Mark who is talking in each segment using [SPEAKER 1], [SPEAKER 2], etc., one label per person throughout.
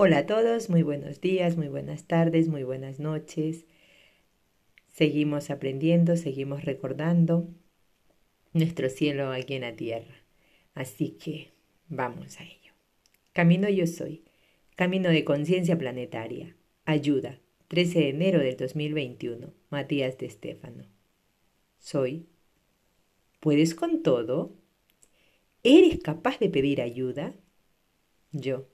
[SPEAKER 1] Hola a todos, muy buenos días, muy buenas tardes, muy buenas noches. Seguimos aprendiendo, seguimos recordando nuestro cielo aquí en la tierra. Así que vamos a ello. Camino yo soy, camino de conciencia planetaria. Ayuda, 13 de enero del 2021, Matías de Estéfano. Soy. ¿Puedes con todo? ¿Eres capaz de pedir ayuda? Yo.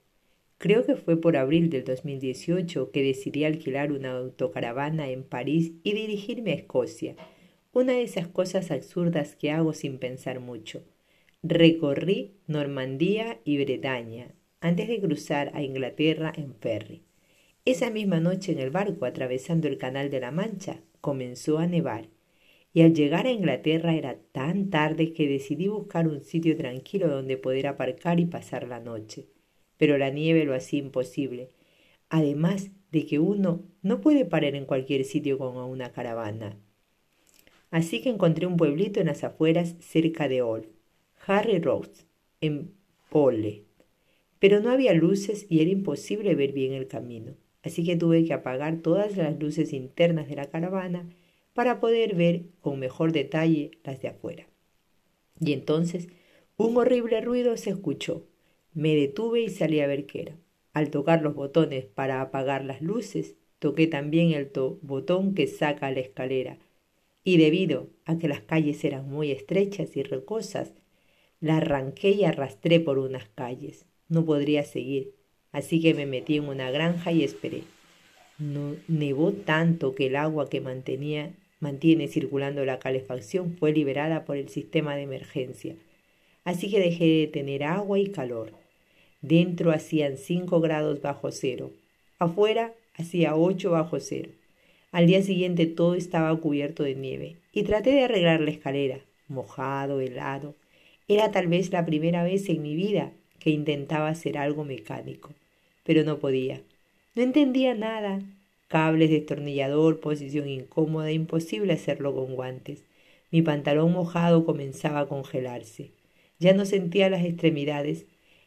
[SPEAKER 1] Creo que fue por abril del 2018 que decidí alquilar una autocaravana en París y dirigirme a Escocia. Una de esas cosas absurdas que hago sin pensar mucho. Recorrí Normandía y Bretaña antes de cruzar a Inglaterra en ferry. Esa misma noche en el barco atravesando el Canal de la Mancha comenzó a nevar y al llegar a Inglaterra era tan tarde que decidí buscar un sitio tranquilo donde poder aparcar y pasar la noche pero la nieve lo hacía imposible. Además de que uno no puede parar en cualquier sitio con una caravana. Así que encontré un pueblito en las afueras cerca de Old, Harry Road, en Pole. Pero no había luces y era imposible ver bien el camino, así que tuve que apagar todas las luces internas de la caravana para poder ver con mejor detalle las de afuera. Y entonces un horrible ruido se escuchó me detuve y salí a ver qué era. Al tocar los botones para apagar las luces, toqué también el botón que saca la escalera. Y debido a que las calles eran muy estrechas y rocosas, la arranqué y arrastré por unas calles. No podría seguir, así que me metí en una granja y esperé. No, nevó tanto que el agua que mantenía, mantiene circulando la calefacción fue liberada por el sistema de emergencia. Así que dejé de tener agua y calor. Dentro hacían cinco grados bajo cero. Afuera hacía ocho bajo cero. Al día siguiente todo estaba cubierto de nieve y traté de arreglar la escalera, mojado, helado. Era tal vez la primera vez en mi vida que intentaba hacer algo mecánico, pero no podía. No entendía nada. Cables, destornillador, posición incómoda, imposible hacerlo con guantes. Mi pantalón mojado comenzaba a congelarse. Ya no sentía las extremidades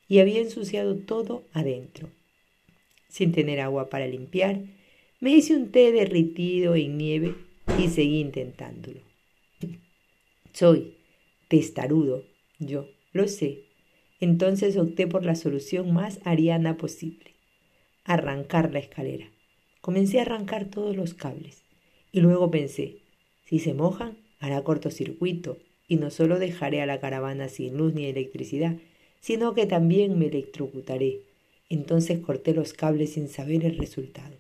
[SPEAKER 1] y había ensuciado todo adentro. Sin tener agua para limpiar, me hice un té derritido en nieve y seguí intentándolo. Soy testarudo, yo lo sé. Entonces opté por la solución más ariana posible, arrancar la escalera. Comencé a arrancar todos los cables y luego pensé, si se mojan, hará cortocircuito y no solo dejaré a la caravana sin luz ni electricidad, sino que también me electrocutaré. Entonces corté los cables sin saber el resultado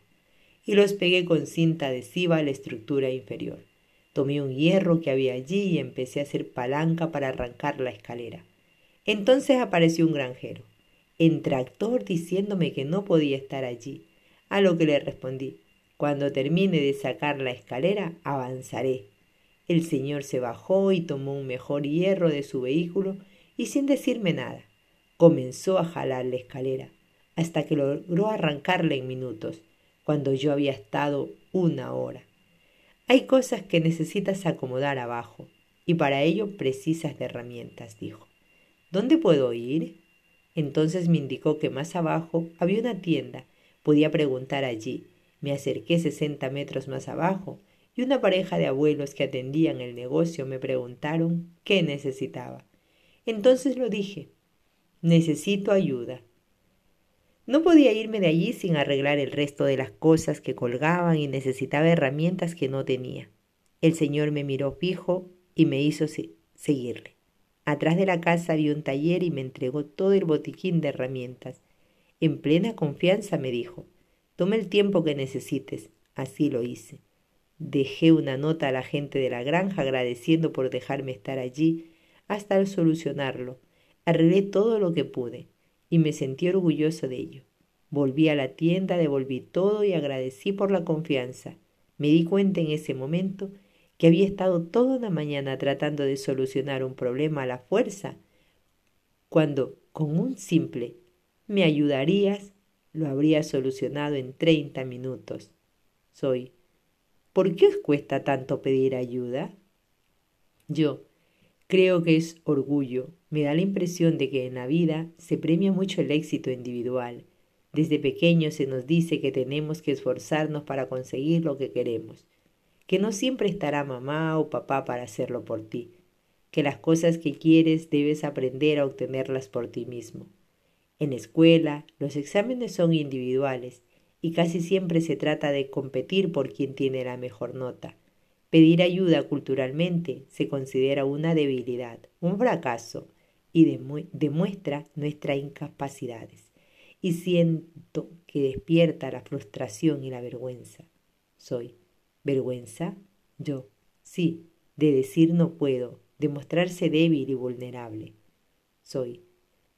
[SPEAKER 1] y los pegué con cinta adhesiva a la estructura inferior. Tomé un hierro que había allí y empecé a hacer palanca para arrancar la escalera. Entonces apareció un granjero, en tractor diciéndome que no podía estar allí, a lo que le respondí, cuando termine de sacar la escalera, avanzaré. El señor se bajó y tomó un mejor hierro de su vehículo y sin decirme nada, comenzó a jalar la escalera, hasta que logró arrancarla en minutos, cuando yo había estado una hora. Hay cosas que necesitas acomodar abajo, y para ello precisas de herramientas, dijo. ¿Dónde puedo ir? Entonces me indicó que más abajo había una tienda. Podía preguntar allí. Me acerqué sesenta metros más abajo y una pareja de abuelos que atendían el negocio me preguntaron qué necesitaba. Entonces lo dije, necesito ayuda. No podía irme de allí sin arreglar el resto de las cosas que colgaban y necesitaba herramientas que no tenía. El señor me miró fijo y me hizo seguirle. Atrás de la casa había un taller y me entregó todo el botiquín de herramientas. En plena confianza me dijo, tome el tiempo que necesites. Así lo hice. Dejé una nota a la gente de la granja agradeciendo por dejarme estar allí hasta solucionarlo. Arreglé todo lo que pude y me sentí orgulloso de ello. Volví a la tienda, devolví todo y agradecí por la confianza. Me di cuenta en ese momento que había estado toda la mañana tratando de solucionar un problema a la fuerza, cuando con un simple ¿me ayudarías? lo habría solucionado en treinta minutos. Soy. ¿Por qué os cuesta tanto pedir ayuda? Yo. Creo que es orgullo. Me da la impresión de que en la vida se premia mucho el éxito individual. Desde pequeños se nos dice que tenemos que esforzarnos para conseguir lo que queremos, que no siempre estará mamá o papá para hacerlo por ti, que las cosas que quieres debes aprender a obtenerlas por ti mismo. En escuela, los exámenes son individuales y casi siempre se trata de competir por quien tiene la mejor nota. Pedir ayuda culturalmente se considera una debilidad, un fracaso y demuestra nuestras incapacidades. Y siento que despierta la frustración y la vergüenza. Soy vergüenza, yo, sí, de decir no puedo, de mostrarse débil y vulnerable. Soy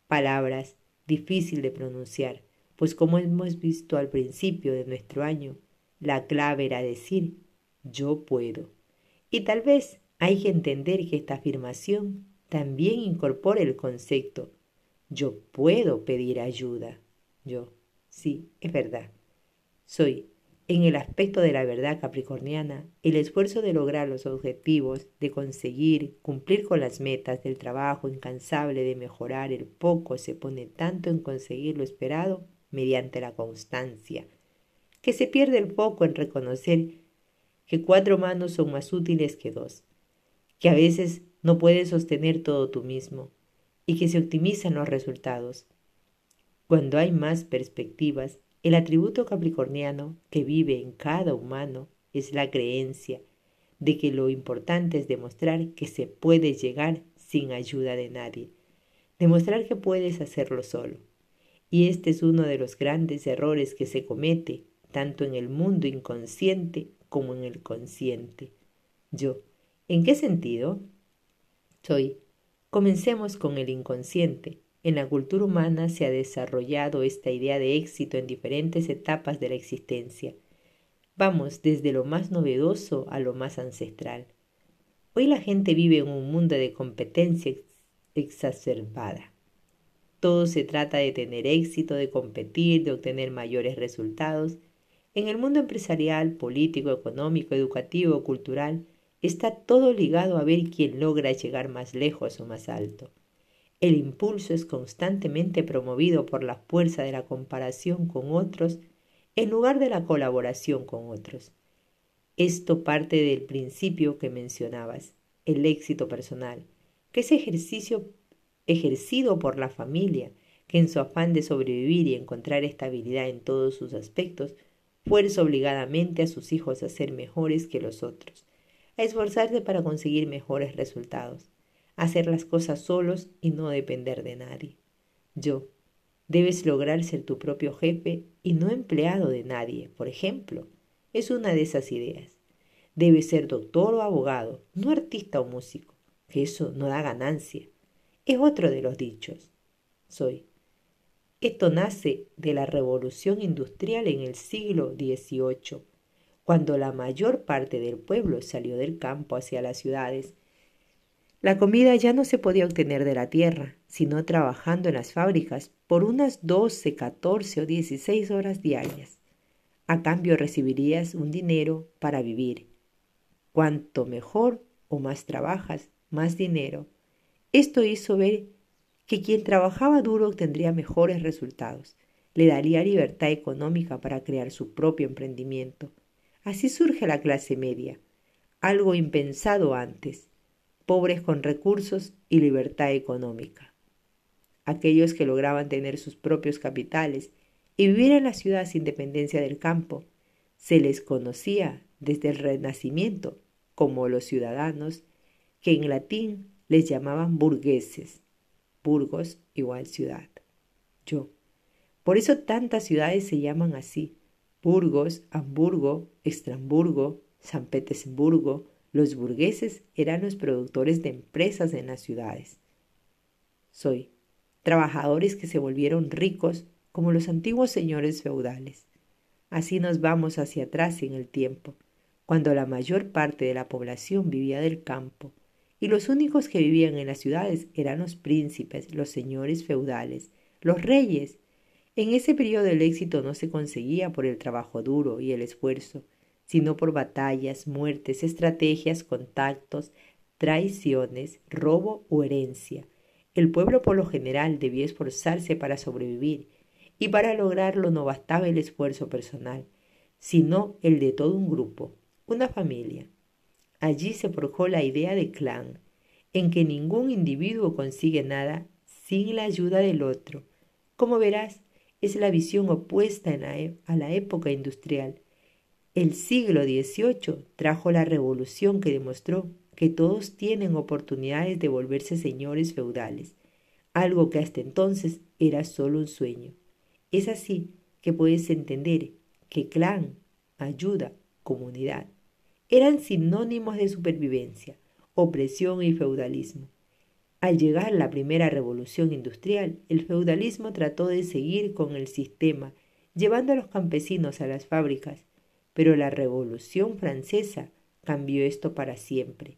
[SPEAKER 1] palabras difícil de pronunciar, pues como hemos visto al principio de nuestro año, la clave era decir yo puedo. Y tal vez hay que entender que esta afirmación también incorpora el concepto yo puedo pedir ayuda. Yo, sí, es verdad. Soy en el aspecto de la verdad capricorniana, el esfuerzo de lograr los objetivos, de conseguir, cumplir con las metas del trabajo incansable de mejorar el poco se pone tanto en conseguir lo esperado mediante la constancia, que se pierde el foco en reconocer que cuatro manos son más útiles que dos, que a veces no puedes sostener todo tú mismo y que se optimizan los resultados. Cuando hay más perspectivas, el atributo capricorniano que vive en cada humano es la creencia de que lo importante es demostrar que se puede llegar sin ayuda de nadie, demostrar que puedes hacerlo solo. Y este es uno de los grandes errores que se comete tanto en el mundo inconsciente como en el consciente. Yo, ¿en qué sentido? Soy. Comencemos con el inconsciente, en la cultura humana se ha desarrollado esta idea de éxito en diferentes etapas de la existencia. Vamos desde lo más novedoso a lo más ancestral. Hoy la gente vive en un mundo de competencia exacerbada. Todo se trata de tener éxito, de competir, de obtener mayores resultados. En el mundo empresarial, político, económico, educativo, cultural, está todo ligado a ver quién logra llegar más lejos o más alto. El impulso es constantemente promovido por la fuerza de la comparación con otros en lugar de la colaboración con otros. Esto parte del principio que mencionabas, el éxito personal, que es ejercicio ejercido por la familia, que en su afán de sobrevivir y encontrar estabilidad en todos sus aspectos, fuerza obligadamente a sus hijos a ser mejores que los otros, a esforzarse para conseguir mejores resultados hacer las cosas solos y no depender de nadie. Yo, debes lograr ser tu propio jefe y no empleado de nadie, por ejemplo. Es una de esas ideas. Debes ser doctor o abogado, no artista o músico, que eso no da ganancia. Es otro de los dichos. Soy. Esto nace de la revolución industrial en el siglo XVIII, cuando la mayor parte del pueblo salió del campo hacia las ciudades la comida ya no se podía obtener de la tierra, sino trabajando en las fábricas por unas 12, 14 o 16 horas diarias. A cambio recibirías un dinero para vivir. Cuanto mejor o más trabajas, más dinero. Esto hizo ver que quien trabajaba duro obtendría mejores resultados, le daría libertad económica para crear su propio emprendimiento. Así surge la clase media, algo impensado antes pobres con recursos y libertad económica. Aquellos que lograban tener sus propios capitales y vivir en la ciudad sin dependencia del campo, se les conocía desde el Renacimiento como los ciudadanos, que en latín les llamaban burgueses. Burgos igual ciudad. Yo. Por eso tantas ciudades se llaman así. Burgos, Hamburgo, Estramburgo, San Petersburgo, los burgueses eran los productores de empresas en las ciudades. Soy trabajadores que se volvieron ricos como los antiguos señores feudales. Así nos vamos hacia atrás en el tiempo, cuando la mayor parte de la población vivía del campo, y los únicos que vivían en las ciudades eran los príncipes, los señores feudales, los reyes. En ese periodo el éxito no se conseguía por el trabajo duro y el esfuerzo, sino por batallas, muertes, estrategias, contactos, traiciones, robo o herencia. El pueblo por lo general debía esforzarse para sobrevivir y para lograrlo no bastaba el esfuerzo personal, sino el de todo un grupo, una familia. Allí se forjó la idea de clan, en que ningún individuo consigue nada sin la ayuda del otro. Como verás, es la visión opuesta e, a la época industrial. El siglo XVIII trajo la revolución que demostró que todos tienen oportunidades de volverse señores feudales, algo que hasta entonces era solo un sueño. Es así que puedes entender que clan, ayuda, comunidad eran sinónimos de supervivencia, opresión y feudalismo. Al llegar la primera revolución industrial, el feudalismo trató de seguir con el sistema, llevando a los campesinos a las fábricas, pero la revolución francesa cambió esto para siempre,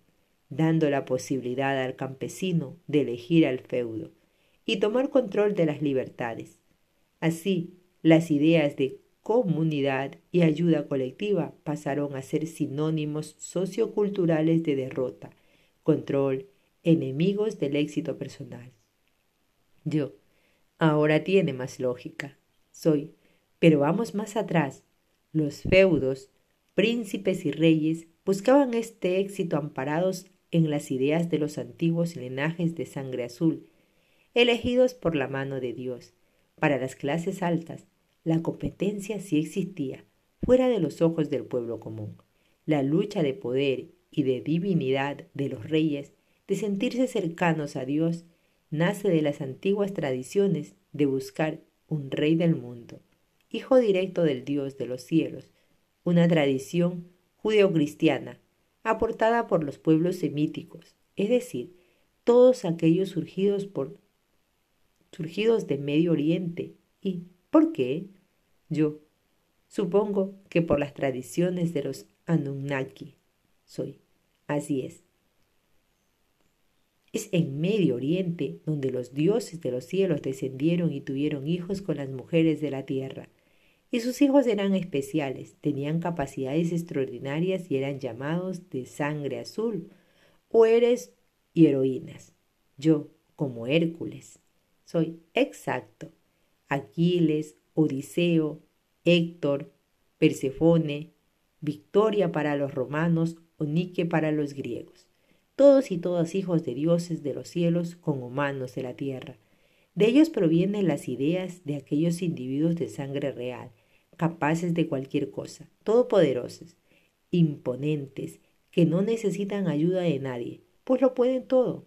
[SPEAKER 1] dando la posibilidad al campesino de elegir al feudo y tomar control de las libertades. Así, las ideas de comunidad y ayuda colectiva pasaron a ser sinónimos socioculturales de derrota, control, enemigos del éxito personal. Yo, ahora tiene más lógica. Soy, pero vamos más atrás. Los feudos, príncipes y reyes buscaban este éxito amparados en las ideas de los antiguos linajes de sangre azul, elegidos por la mano de Dios. Para las clases altas, la competencia sí existía, fuera de los ojos del pueblo común. La lucha de poder y de divinidad de los reyes, de sentirse cercanos a Dios, nace de las antiguas tradiciones de buscar un rey del mundo, hijo directo del Dios de los cielos, una tradición judeocristiana aportada por los pueblos semíticos, es decir, todos aquellos surgidos por surgidos de Medio Oriente y ¿Por qué? Yo supongo que por las tradiciones de los Anunnaki. Soy. Así es. Es en Medio Oriente donde los dioses de los cielos descendieron y tuvieron hijos con las mujeres de la tierra. Y sus hijos eran especiales, tenían capacidades extraordinarias y eran llamados de sangre azul, o eres y heroínas. Yo, como Hércules, soy exacto. Aquiles, Odiseo, Héctor, Persefone, Victoria para los romanos o Nike para los griegos. Todos y todas hijos de dioses de los cielos con humanos de la tierra. De ellos provienen las ideas de aquellos individuos de sangre real, capaces de cualquier cosa, todopoderosos, imponentes, que no necesitan ayuda de nadie, pues lo pueden todo.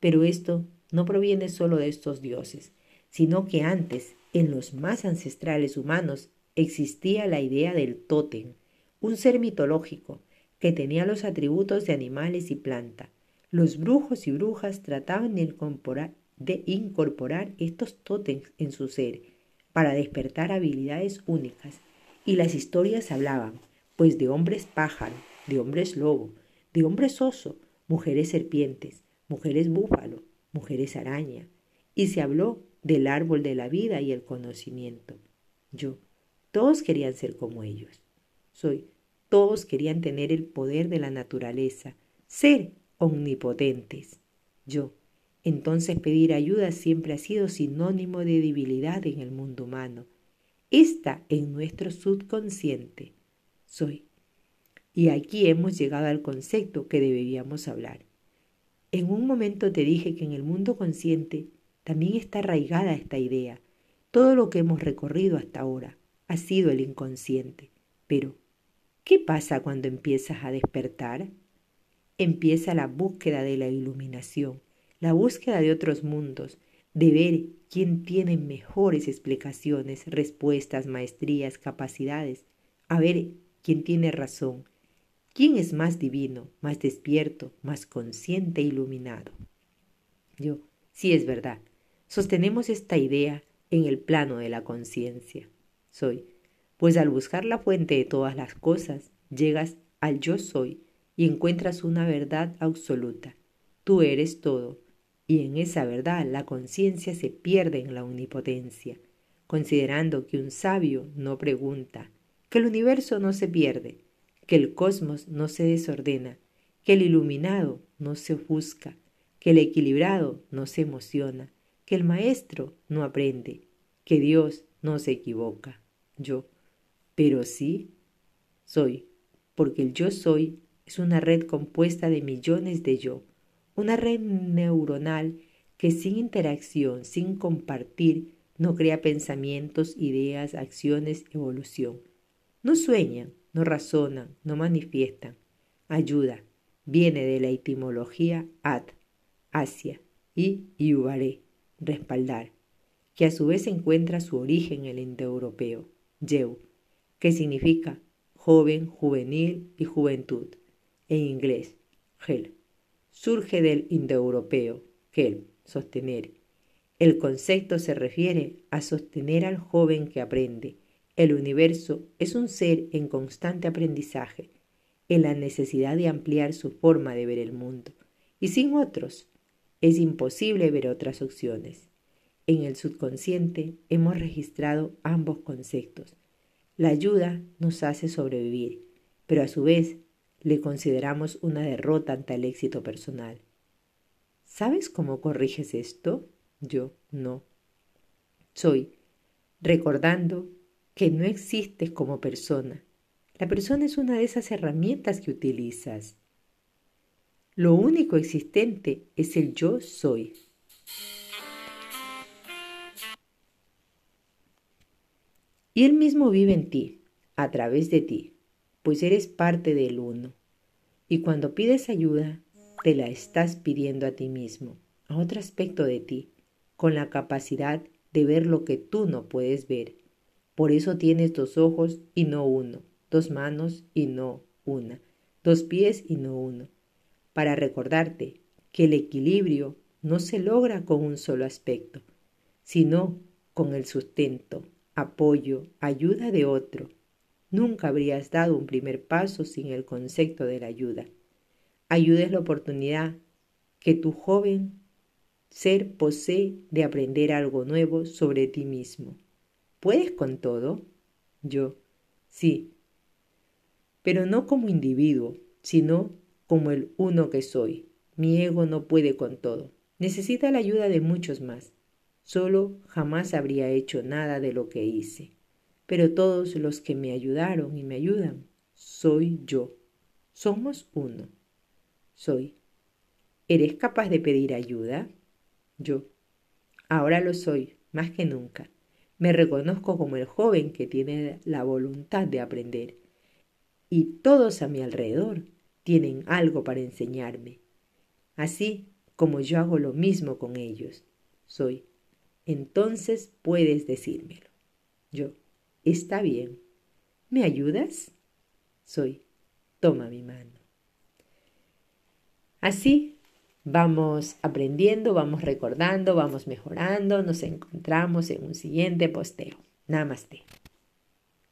[SPEAKER 1] Pero esto no proviene solo de estos dioses, sino que antes, en los más ancestrales humanos, existía la idea del tótem, un ser mitológico que tenía los atributos de animales y planta. Los brujos y brujas trataban de incorporar, estos tótems en su ser para despertar habilidades únicas. Y las historias hablaban, pues de hombres pájaro, de hombres lobo, de hombres oso, mujeres serpientes, mujeres búfalo, mujeres araña. Y se habló del árbol de la vida y el conocimiento. Yo, todos querían ser como ellos. Soy, todos querían tener el poder de la naturaleza, ser omnipotentes. Yo, entonces pedir ayuda siempre ha sido sinónimo de debilidad en el mundo humano. Está en nuestro subconsciente. Soy. Y aquí hemos llegado al concepto que deberíamos hablar. En un momento te dije que en el mundo consciente también está arraigada esta idea. Todo lo que hemos recorrido hasta ahora ha sido el inconsciente. Pero, ¿qué pasa cuando empiezas a despertar? Empieza la búsqueda de la iluminación, la búsqueda de otros mundos, de ver quién tiene mejores explicaciones, respuestas, maestrías, capacidades, a ver quién tiene razón, quién es más divino, más despierto, más consciente e iluminado. Yo, sí es verdad, sostenemos esta idea en el plano de la conciencia. Soy, pues al buscar la fuente de todas las cosas, llegas al yo soy y encuentras una verdad absoluta. Tú eres todo, y en esa verdad la conciencia se pierde en la omnipotencia, considerando que un sabio no pregunta, que el universo no se pierde, que el cosmos no se desordena, que el iluminado no se ofusca, que el equilibrado no se emociona, que el maestro no aprende, que Dios no se equivoca. Yo, pero sí, soy, porque el yo soy es una red compuesta de millones de yo, una red neuronal que sin interacción, sin compartir, no crea pensamientos, ideas, acciones, evolución. No sueñan, no razonan, no manifiestan. Ayuda viene de la etimología ad, hacia, y yuvaré, respaldar, que a su vez encuentra su origen en el indoeuropeo, yeu, que significa joven, juvenil y juventud, en inglés, gel. Surge del indoeuropeo, gel, sostener. El concepto se refiere a sostener al joven que aprende. El universo es un ser en constante aprendizaje, en la necesidad de ampliar su forma de ver el mundo. Y sin otros, es imposible ver otras opciones. En el subconsciente hemos registrado ambos conceptos. La ayuda nos hace sobrevivir, pero a su vez le consideramos una derrota ante el éxito personal. ¿Sabes cómo corriges esto? Yo no. Soy recordando que no existes como persona. La persona es una de esas herramientas que utilizas. Lo único existente es el yo soy. Y Él mismo vive en ti, a través de ti, pues eres parte del uno. Y cuando pides ayuda, te la estás pidiendo a ti mismo, a otro aspecto de ti, con la capacidad de ver lo que tú no puedes ver. Por eso tienes dos ojos y no uno, dos manos y no una, dos pies y no uno, para recordarte que el equilibrio no se logra con un solo aspecto, sino con el sustento, apoyo, ayuda de otro. Nunca habrías dado un primer paso sin el concepto de la ayuda ayudes la oportunidad que tu joven ser posee de aprender algo nuevo sobre ti mismo. ¿Puedes con todo? Yo, sí, pero no como individuo, sino como el uno que soy. Mi ego no puede con todo. Necesita la ayuda de muchos más. Solo jamás habría hecho nada de lo que hice. Pero todos los que me ayudaron y me ayudan, soy yo. Somos uno soy. ¿Eres capaz de pedir ayuda? Yo. Ahora lo soy, más que nunca. Me reconozco como el joven que tiene la voluntad de aprender. Y todos a mi alrededor tienen algo para enseñarme. Así como yo hago lo mismo con ellos. Soy. Entonces puedes decírmelo. Yo. Está bien. ¿Me ayudas? Soy. Toma mi mano. Así vamos aprendiendo, vamos recordando, vamos mejorando, nos encontramos en un siguiente posteo. Namaste.